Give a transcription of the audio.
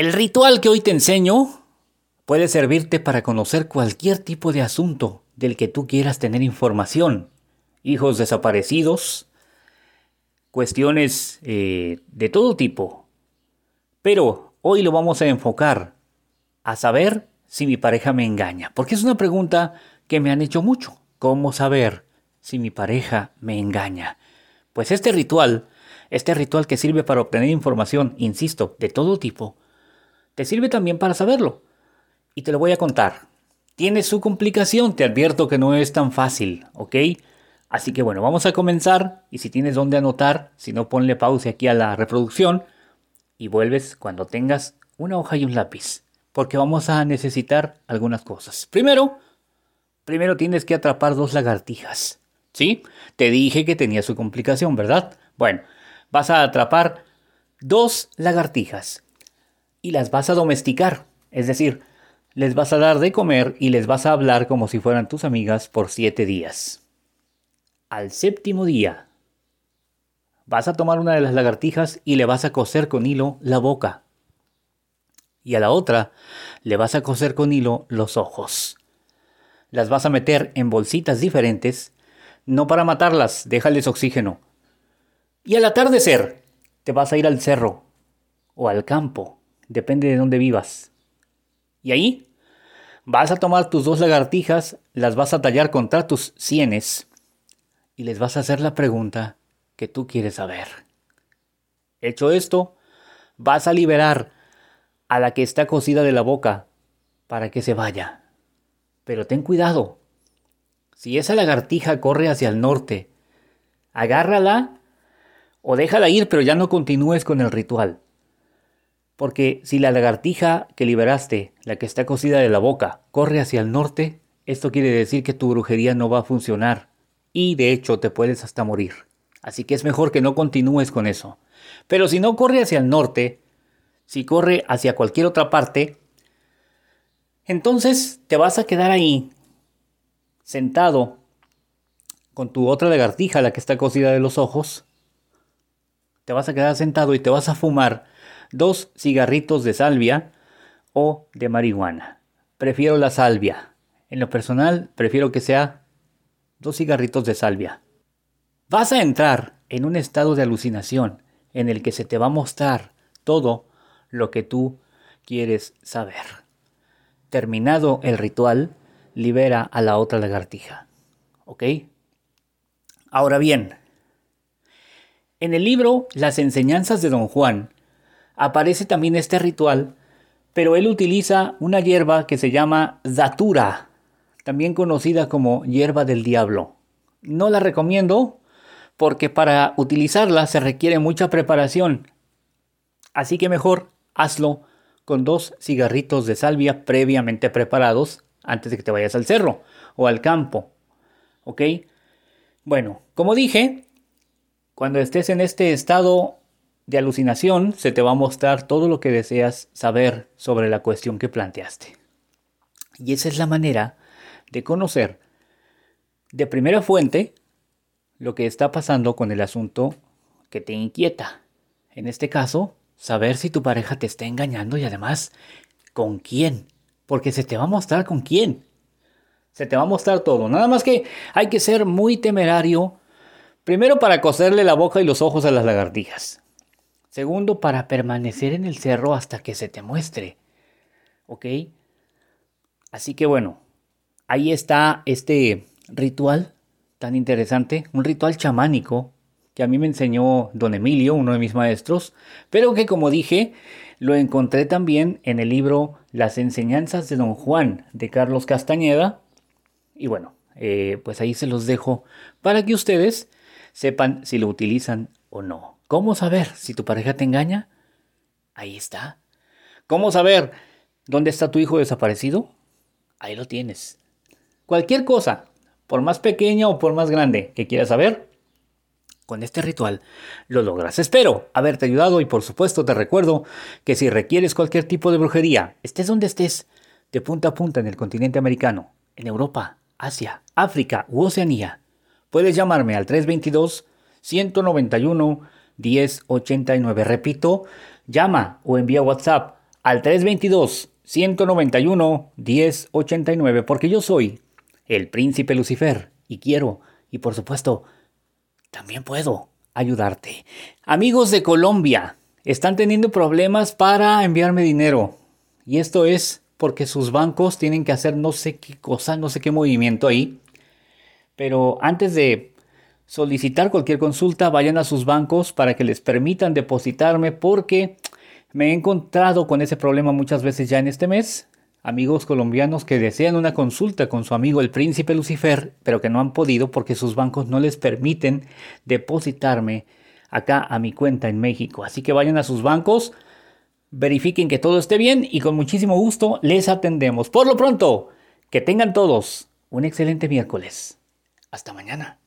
El ritual que hoy te enseño puede servirte para conocer cualquier tipo de asunto del que tú quieras tener información. Hijos desaparecidos, cuestiones eh, de todo tipo. Pero hoy lo vamos a enfocar a saber si mi pareja me engaña. Porque es una pregunta que me han hecho mucho. ¿Cómo saber si mi pareja me engaña? Pues este ritual, este ritual que sirve para obtener información, insisto, de todo tipo, te sirve también para saberlo. Y te lo voy a contar. Tiene su complicación, te advierto que no es tan fácil, ¿ok? Así que bueno, vamos a comenzar y si tienes donde anotar, si no ponle pausa aquí a la reproducción y vuelves cuando tengas una hoja y un lápiz, porque vamos a necesitar algunas cosas. Primero, primero tienes que atrapar dos lagartijas. ¿Sí? Te dije que tenía su complicación, ¿verdad? Bueno, vas a atrapar dos lagartijas y las vas a domesticar, es decir, les vas a dar de comer y les vas a hablar como si fueran tus amigas por siete días. Al séptimo día, vas a tomar una de las lagartijas y le vas a coser con hilo la boca. Y a la otra le vas a coser con hilo los ojos. Las vas a meter en bolsitas diferentes, no para matarlas, déjales oxígeno. Y al atardecer, te vas a ir al cerro o al campo, depende de dónde vivas. Y ahí vas a tomar tus dos lagartijas, las vas a tallar contra tus sienes y les vas a hacer la pregunta que tú quieres saber. Hecho esto, vas a liberar a la que está cosida de la boca para que se vaya. Pero ten cuidado. Si esa lagartija corre hacia el norte, agárrala o déjala ir, pero ya no continúes con el ritual. Porque si la lagartija que liberaste, la que está cosida de la boca, corre hacia el norte, esto quiere decir que tu brujería no va a funcionar y de hecho te puedes hasta morir. Así que es mejor que no continúes con eso. Pero si no corre hacia el norte, si corre hacia cualquier otra parte, entonces te vas a quedar ahí, sentado, con tu otra lagartija, la que está cosida de los ojos. Te vas a quedar sentado y te vas a fumar dos cigarritos de salvia o de marihuana. Prefiero la salvia. En lo personal, prefiero que sea dos cigarritos de salvia. Vas a entrar en un estado de alucinación en el que se te va a mostrar todo lo que tú quieres saber. Terminado el ritual, libera a la otra lagartija. ¿Ok? Ahora bien, en el libro Las enseñanzas de Don Juan aparece también este ritual, pero él utiliza una hierba que se llama datura también conocida como hierba del diablo. No la recomiendo porque para utilizarla se requiere mucha preparación. Así que mejor hazlo con dos cigarritos de salvia previamente preparados antes de que te vayas al cerro o al campo. ¿Ok? Bueno, como dije, cuando estés en este estado de alucinación, se te va a mostrar todo lo que deseas saber sobre la cuestión que planteaste. Y esa es la manera de conocer de primera fuente lo que está pasando con el asunto que te inquieta. En este caso, saber si tu pareja te está engañando y además con quién. Porque se te va a mostrar con quién. Se te va a mostrar todo. Nada más que hay que ser muy temerario. Primero para coserle la boca y los ojos a las lagartijas. Segundo para permanecer en el cerro hasta que se te muestre. ¿Ok? Así que bueno, ahí está este ritual tan interesante, un ritual chamánico que a mí me enseñó don Emilio, uno de mis maestros, pero que como dije, lo encontré también en el libro Las enseñanzas de don Juan de Carlos Castañeda. Y bueno, eh, pues ahí se los dejo para que ustedes sepan si lo utilizan o no. ¿Cómo saber si tu pareja te engaña? Ahí está. ¿Cómo saber dónde está tu hijo desaparecido? Ahí lo tienes. Cualquier cosa, por más pequeña o por más grande que quieras saber, con este ritual lo logras. Espero haberte ayudado y por supuesto te recuerdo que si requieres cualquier tipo de brujería, estés donde estés, de punta a punta en el continente americano, en Europa, Asia, África u Oceanía, puedes llamarme al 322 191 1089. Repito, llama o envía WhatsApp al 322-191-1089 porque yo soy el príncipe Lucifer y quiero, y por supuesto, también puedo ayudarte. Amigos de Colombia, están teniendo problemas para enviarme dinero. Y esto es porque sus bancos tienen que hacer no sé qué cosa, no sé qué movimiento ahí. Pero antes de solicitar cualquier consulta, vayan a sus bancos para que les permitan depositarme porque me he encontrado con ese problema muchas veces ya en este mes. Amigos colombianos que desean una consulta con su amigo el príncipe Lucifer, pero que no han podido porque sus bancos no les permiten depositarme acá a mi cuenta en México. Así que vayan a sus bancos, verifiquen que todo esté bien y con muchísimo gusto les atendemos. Por lo pronto, que tengan todos un excelente miércoles. Hasta mañana.